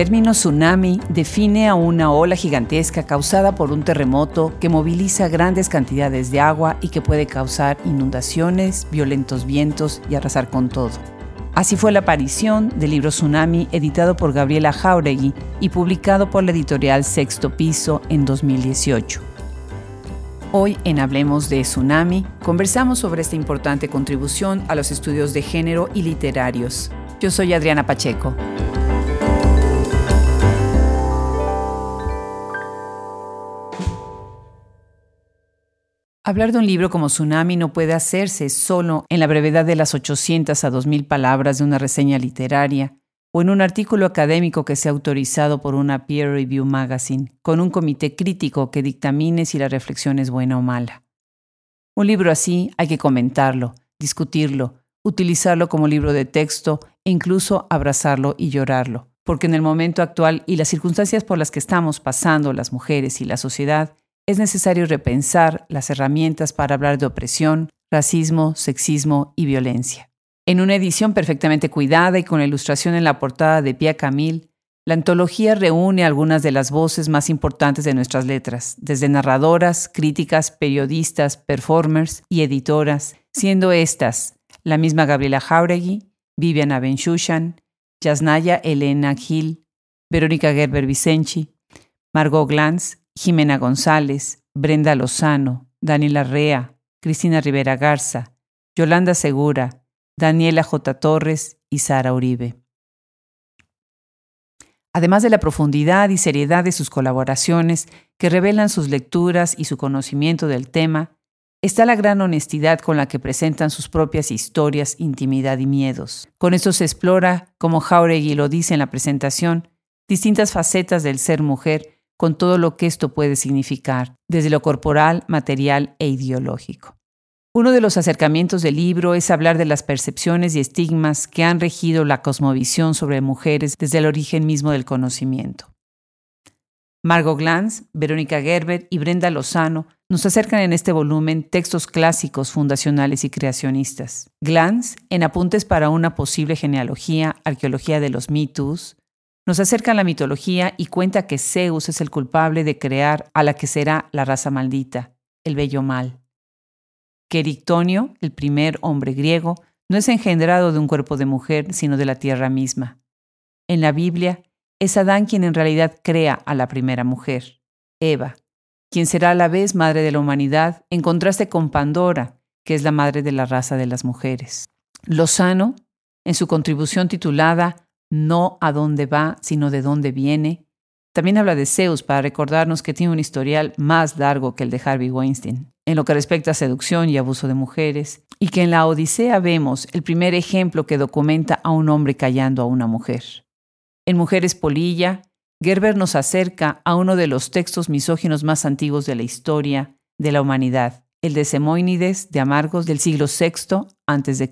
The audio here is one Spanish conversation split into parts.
término tsunami define a una ola gigantesca causada por un terremoto que moviliza grandes cantidades de agua y que puede causar inundaciones, violentos vientos y arrasar con todo. Así fue la aparición del libro Tsunami editado por Gabriela Jauregui y publicado por la editorial Sexto Piso en 2018. Hoy en Hablemos de Tsunami conversamos sobre esta importante contribución a los estudios de género y literarios. Yo soy Adriana Pacheco. Hablar de un libro como Tsunami no puede hacerse solo en la brevedad de las 800 a 2000 palabras de una reseña literaria o en un artículo académico que sea autorizado por una peer review magazine, con un comité crítico que dictamine si la reflexión es buena o mala. Un libro así hay que comentarlo, discutirlo, utilizarlo como libro de texto e incluso abrazarlo y llorarlo, porque en el momento actual y las circunstancias por las que estamos pasando las mujeres y la sociedad, es necesario repensar las herramientas para hablar de opresión, racismo, sexismo y violencia. En una edición perfectamente cuidada y con la ilustración en la portada de Pia Camille, la antología reúne algunas de las voces más importantes de nuestras letras, desde narradoras, críticas, periodistas, performers y editoras, siendo estas la misma Gabriela Jauregui, Viviana Benchushan, Yasnaya Elena Gil, Verónica Gerber Vicenci, Margot Glantz, Jimena González, Brenda Lozano, Daniela Rea, Cristina Rivera Garza, Yolanda Segura, Daniela J. Torres y Sara Uribe. Además de la profundidad y seriedad de sus colaboraciones que revelan sus lecturas y su conocimiento del tema, está la gran honestidad con la que presentan sus propias historias, intimidad y miedos. Con esto se explora, como Jauregui lo dice en la presentación, distintas facetas del ser mujer con todo lo que esto puede significar, desde lo corporal, material e ideológico. Uno de los acercamientos del libro es hablar de las percepciones y estigmas que han regido la cosmovisión sobre mujeres desde el origen mismo del conocimiento. Margot Glantz, Verónica Gerber y Brenda Lozano nos acercan en este volumen textos clásicos, fundacionales y creacionistas. Glantz, en Apuntes para una posible genealogía, arqueología de los mitos, nos acerca a la mitología y cuenta que Zeus es el culpable de crear a la que será la raza maldita, el bello mal. Que Erictonio, el primer hombre griego, no es engendrado de un cuerpo de mujer, sino de la tierra misma. En la Biblia, es Adán quien en realidad crea a la primera mujer, Eva, quien será a la vez madre de la humanidad, en contraste con Pandora, que es la madre de la raza de las mujeres. Lozano, en su contribución titulada no a dónde va, sino de dónde viene. También habla de Zeus para recordarnos que tiene un historial más largo que el de Harvey Weinstein, en lo que respecta a seducción y abuso de mujeres, y que en la Odisea vemos el primer ejemplo que documenta a un hombre callando a una mujer. En Mujeres Polilla, Gerber nos acerca a uno de los textos misóginos más antiguos de la historia de la humanidad, el de Semoínides de Amargos del siglo VI a.C.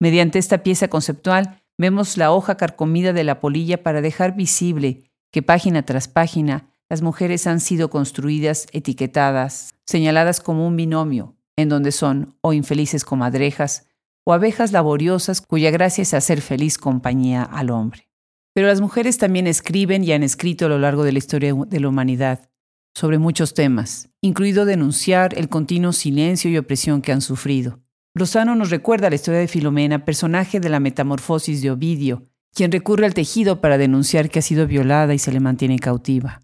Mediante esta pieza conceptual, Vemos la hoja carcomida de la polilla para dejar visible que página tras página las mujeres han sido construidas, etiquetadas, señaladas como un binomio, en donde son o infelices comadrejas o abejas laboriosas cuya gracia es hacer feliz compañía al hombre. Pero las mujeres también escriben y han escrito a lo largo de la historia de la humanidad sobre muchos temas, incluido denunciar el continuo silencio y opresión que han sufrido, Lozano nos recuerda la historia de Filomena, personaje de la metamorfosis de Ovidio, quien recurre al tejido para denunciar que ha sido violada y se le mantiene cautiva.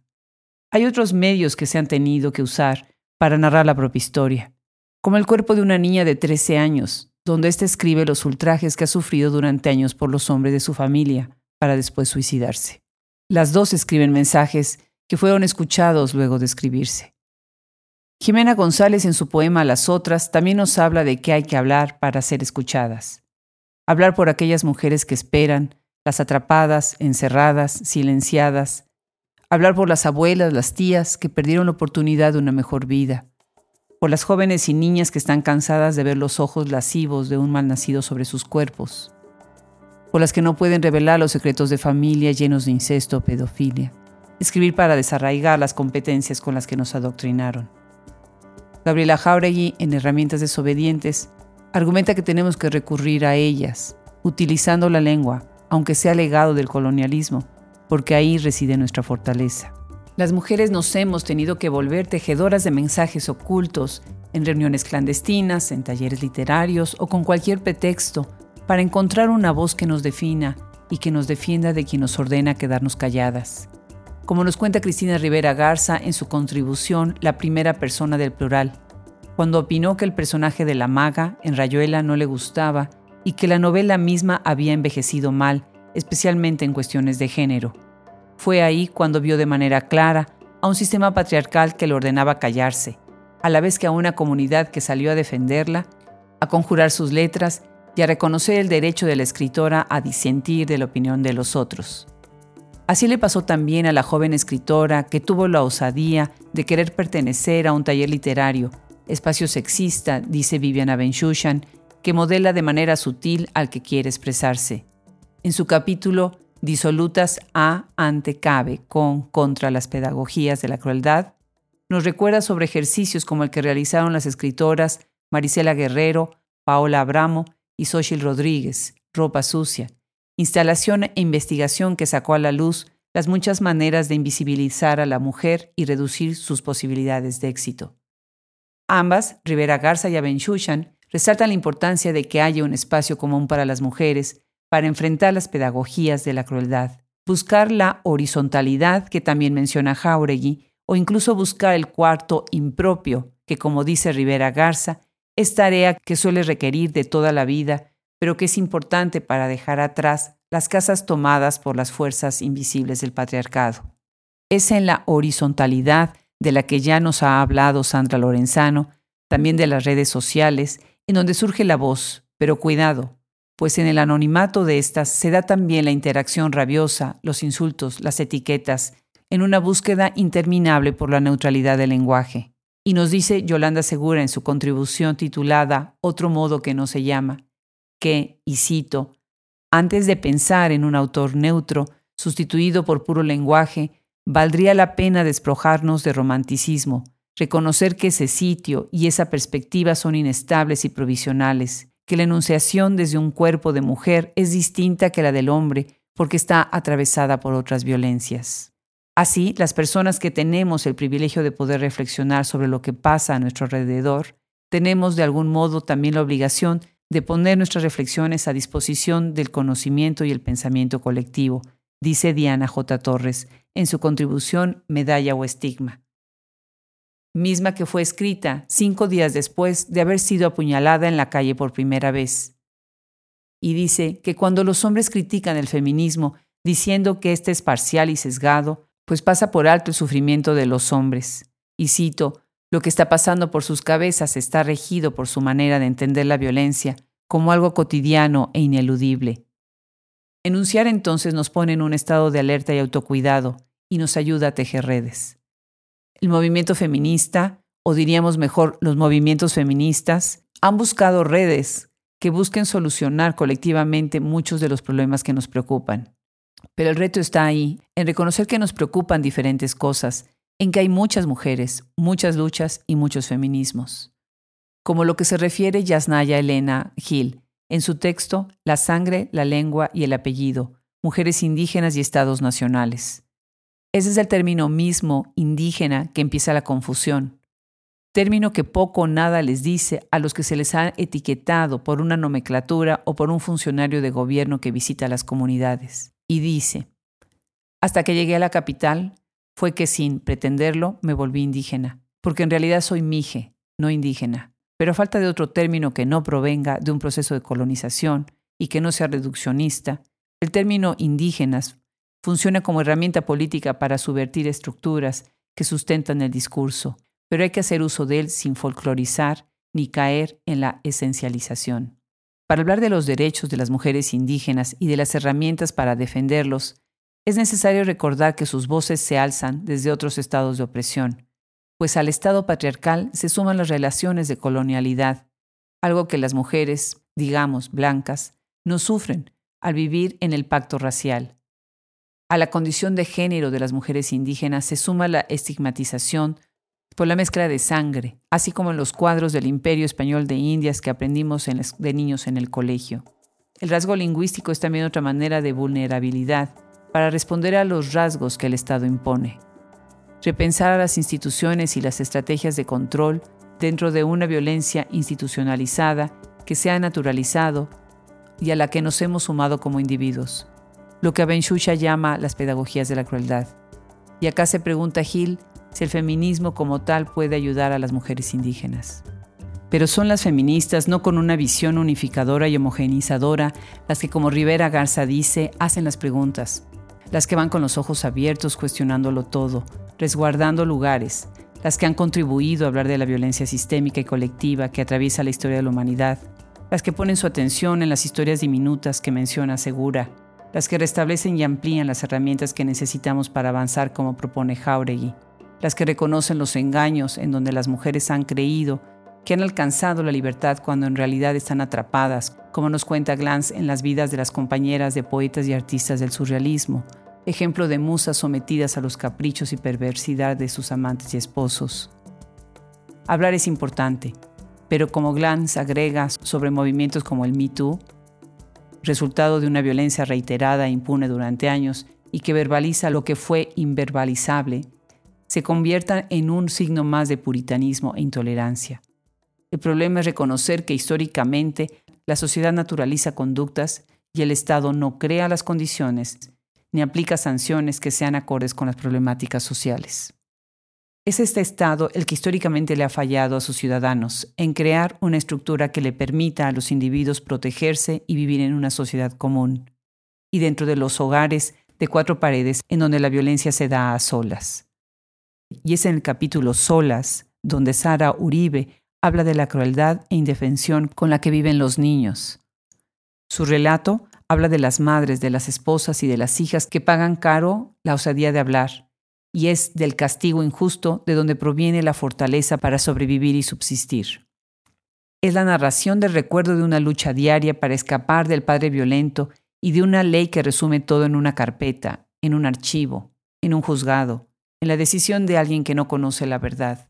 Hay otros medios que se han tenido que usar para narrar la propia historia, como el cuerpo de una niña de 13 años, donde ésta escribe los ultrajes que ha sufrido durante años por los hombres de su familia, para después suicidarse. Las dos escriben mensajes que fueron escuchados luego de escribirse. Jimena González en su poema Las otras también nos habla de que hay que hablar para ser escuchadas. Hablar por aquellas mujeres que esperan, las atrapadas, encerradas, silenciadas. Hablar por las abuelas, las tías que perdieron la oportunidad de una mejor vida. Por las jóvenes y niñas que están cansadas de ver los ojos lascivos de un malnacido sobre sus cuerpos. Por las que no pueden revelar los secretos de familia llenos de incesto o pedofilia. Escribir para desarraigar las competencias con las que nos adoctrinaron. Gabriela Jauregui, en Herramientas desobedientes, argumenta que tenemos que recurrir a ellas, utilizando la lengua, aunque sea legado del colonialismo, porque ahí reside nuestra fortaleza. Las mujeres nos hemos tenido que volver tejedoras de mensajes ocultos en reuniones clandestinas, en talleres literarios o con cualquier pretexto para encontrar una voz que nos defina y que nos defienda de quien nos ordena quedarnos calladas. Como nos cuenta Cristina Rivera Garza en su contribución La primera persona del plural, cuando opinó que el personaje de la maga en Rayuela no le gustaba y que la novela misma había envejecido mal, especialmente en cuestiones de género. Fue ahí cuando vio de manera clara a un sistema patriarcal que le ordenaba callarse, a la vez que a una comunidad que salió a defenderla, a conjurar sus letras y a reconocer el derecho de la escritora a disentir de la opinión de los otros. Así le pasó también a la joven escritora que tuvo la osadía de querer pertenecer a un taller literario, espacio sexista, dice Viviana Benchushan, que modela de manera sutil al que quiere expresarse. En su capítulo Disolutas a ante cabe con contra las pedagogías de la crueldad, nos recuerda sobre ejercicios como el que realizaron las escritoras Marisela Guerrero, Paola Abramo y Xochitl Rodríguez, Ropa Sucia, instalación e investigación que sacó a la luz las muchas maneras de invisibilizar a la mujer y reducir sus posibilidades de éxito. Ambas, Rivera Garza y Abenchushan, resaltan la importancia de que haya un espacio común para las mujeres para enfrentar las pedagogías de la crueldad, buscar la horizontalidad que también menciona Jauregui, o incluso buscar el cuarto impropio, que como dice Rivera Garza, es tarea que suele requerir de toda la vida, pero que es importante para dejar atrás las casas tomadas por las fuerzas invisibles del patriarcado. Es en la horizontalidad de la que ya nos ha hablado Sandra Lorenzano, también de las redes sociales, en donde surge la voz, pero cuidado, pues en el anonimato de estas se da también la interacción rabiosa, los insultos, las etiquetas, en una búsqueda interminable por la neutralidad del lenguaje. Y nos dice Yolanda Segura en su contribución titulada Otro modo que no se llama, que, y cito, antes de pensar en un autor neutro, sustituido por puro lenguaje, valdría la pena desprojarnos de romanticismo, reconocer que ese sitio y esa perspectiva son inestables y provisionales, que la enunciación desde un cuerpo de mujer es distinta que la del hombre porque está atravesada por otras violencias. Así, las personas que tenemos el privilegio de poder reflexionar sobre lo que pasa a nuestro alrededor, tenemos de algún modo también la obligación de poner nuestras reflexiones a disposición del conocimiento y el pensamiento colectivo, dice Diana J. Torres en su contribución Medalla o Estigma, misma que fue escrita cinco días después de haber sido apuñalada en la calle por primera vez. Y dice que cuando los hombres critican el feminismo diciendo que éste es parcial y sesgado, pues pasa por alto el sufrimiento de los hombres. Y cito, lo que está pasando por sus cabezas está regido por su manera de entender la violencia como algo cotidiano e ineludible. Enunciar entonces nos pone en un estado de alerta y autocuidado y nos ayuda a tejer redes. El movimiento feminista, o diríamos mejor los movimientos feministas, han buscado redes que busquen solucionar colectivamente muchos de los problemas que nos preocupan. Pero el reto está ahí, en reconocer que nos preocupan diferentes cosas, en que hay muchas mujeres, muchas luchas y muchos feminismos. Como lo que se refiere Yasnaya Elena Gil en su texto La sangre, la lengua y el apellido, mujeres indígenas y estados nacionales. Ese es el término mismo indígena que empieza la confusión, término que poco o nada les dice a los que se les ha etiquetado por una nomenclatura o por un funcionario de gobierno que visita las comunidades y dice, hasta que llegué a la capital fue que sin pretenderlo me volví indígena, porque en realidad soy mije, no indígena, pero a falta de otro término que no provenga de un proceso de colonización y que no sea reduccionista, el término indígenas funciona como herramienta política para subvertir estructuras que sustentan el discurso, pero hay que hacer uso de él sin folclorizar ni caer en la esencialización. Para hablar de los derechos de las mujeres indígenas y de las herramientas para defenderlos, es necesario recordar que sus voces se alzan desde otros estados de opresión, pues al estado patriarcal se suman las relaciones de colonialidad, algo que las mujeres, digamos, blancas, no sufren al vivir en el pacto racial. A la condición de género de las mujeres indígenas se suma la estigmatización por la mezcla de sangre, así como en los cuadros del Imperio Español de Indias que aprendimos de niños en el colegio. el rasgo lingüístico es también otra manera de vulnerabilidad para responder a los rasgos que el Estado impone. Repensar a las instituciones y las estrategias de control dentro de una violencia institucionalizada que se ha naturalizado y a la que nos hemos sumado como individuos, lo que Abenshusha llama las pedagogías de la crueldad. Y acá se pregunta Gil si el feminismo como tal puede ayudar a las mujeres indígenas. Pero son las feministas, no con una visión unificadora y homogenizadora, las que, como Rivera Garza dice, hacen las preguntas, las que van con los ojos abiertos cuestionándolo todo, resguardando lugares, las que han contribuido a hablar de la violencia sistémica y colectiva que atraviesa la historia de la humanidad, las que ponen su atención en las historias diminutas que menciona Segura, las que restablecen y amplían las herramientas que necesitamos para avanzar como propone Jauregui, las que reconocen los engaños en donde las mujeres han creído que han alcanzado la libertad cuando en realidad están atrapadas, como nos cuenta Glantz en las vidas de las compañeras de poetas y artistas del surrealismo, ejemplo de musas sometidas a los caprichos y perversidad de sus amantes y esposos. Hablar es importante, pero como Glantz agrega sobre movimientos como el Me Too, resultado de una violencia reiterada e impune durante años y que verbaliza lo que fue inverbalizable, se convierta en un signo más de puritanismo e intolerancia. El problema es reconocer que históricamente la sociedad naturaliza conductas y el Estado no crea las condiciones ni aplica sanciones que sean acordes con las problemáticas sociales. Es este Estado el que históricamente le ha fallado a sus ciudadanos en crear una estructura que le permita a los individuos protegerse y vivir en una sociedad común, y dentro de los hogares de cuatro paredes en donde la violencia se da a solas. Y es en el capítulo Solas donde Sara Uribe habla de la crueldad e indefensión con la que viven los niños. Su relato habla de las madres, de las esposas y de las hijas que pagan caro la osadía de hablar, y es del castigo injusto de donde proviene la fortaleza para sobrevivir y subsistir. Es la narración del recuerdo de una lucha diaria para escapar del padre violento y de una ley que resume todo en una carpeta, en un archivo, en un juzgado, en la decisión de alguien que no conoce la verdad.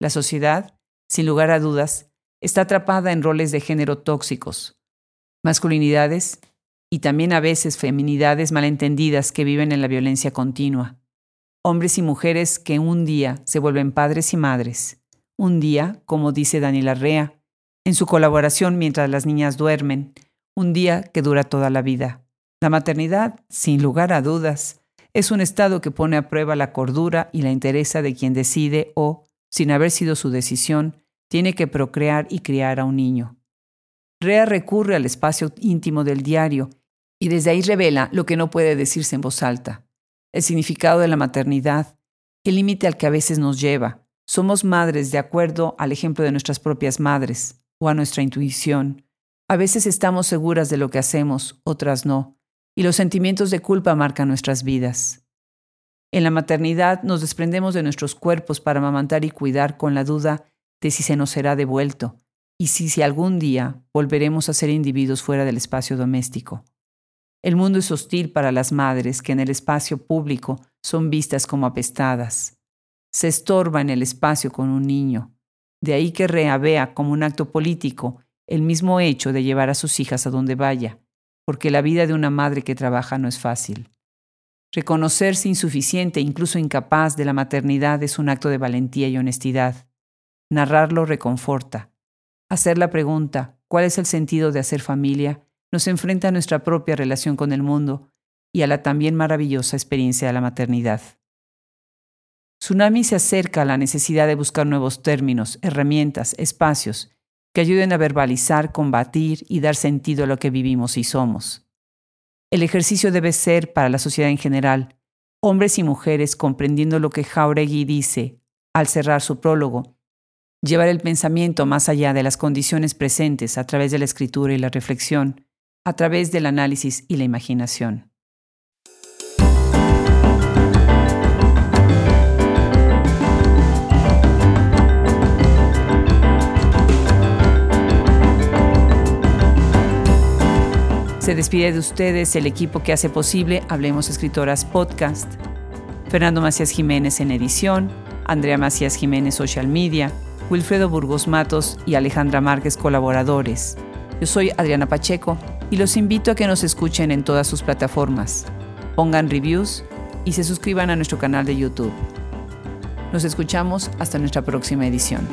La sociedad, sin lugar a dudas, está atrapada en roles de género tóxicos, masculinidades y también a veces feminidades malentendidas que viven en la violencia continua. Hombres y mujeres que un día se vuelven padres y madres. Un día, como dice Daniela Rea, en su colaboración mientras las niñas duermen, un día que dura toda la vida. La maternidad, sin lugar a dudas, es un estado que pone a prueba la cordura y la interesa de quien decide o, sin haber sido su decisión, tiene que procrear y criar a un niño. Rea recurre al espacio íntimo del diario y desde ahí revela lo que no puede decirse en voz alta, el significado de la maternidad, el límite al que a veces nos lleva. Somos madres de acuerdo al ejemplo de nuestras propias madres o a nuestra intuición. A veces estamos seguras de lo que hacemos, otras no y los sentimientos de culpa marcan nuestras vidas. En la maternidad nos desprendemos de nuestros cuerpos para amamantar y cuidar con la duda de si se nos será devuelto y si, si algún día volveremos a ser individuos fuera del espacio doméstico. El mundo es hostil para las madres que en el espacio público son vistas como apestadas. Se estorba en el espacio con un niño. De ahí que reavea como un acto político el mismo hecho de llevar a sus hijas a donde vaya porque la vida de una madre que trabaja no es fácil. Reconocerse insuficiente e incluso incapaz de la maternidad es un acto de valentía y honestidad. Narrarlo reconforta. Hacer la pregunta, ¿cuál es el sentido de hacer familia? nos enfrenta a nuestra propia relación con el mundo y a la también maravillosa experiencia de la maternidad. Tsunami se acerca a la necesidad de buscar nuevos términos, herramientas, espacios que ayuden a verbalizar, combatir y dar sentido a lo que vivimos y somos. El ejercicio debe ser, para la sociedad en general, hombres y mujeres comprendiendo lo que Jauregui dice al cerrar su prólogo, llevar el pensamiento más allá de las condiciones presentes a través de la escritura y la reflexión, a través del análisis y la imaginación. Se despide de ustedes el equipo que hace posible Hablemos Escritoras Podcast. Fernando Macías Jiménez en edición, Andrea Macías Jiménez Social Media, Wilfredo Burgos Matos y Alejandra Márquez colaboradores. Yo soy Adriana Pacheco. y los invito a que nos escuchen en todas sus plataformas, pongan reviews y se suscriban a nuestro canal de YouTube. Nos escuchamos hasta nuestra próxima edición.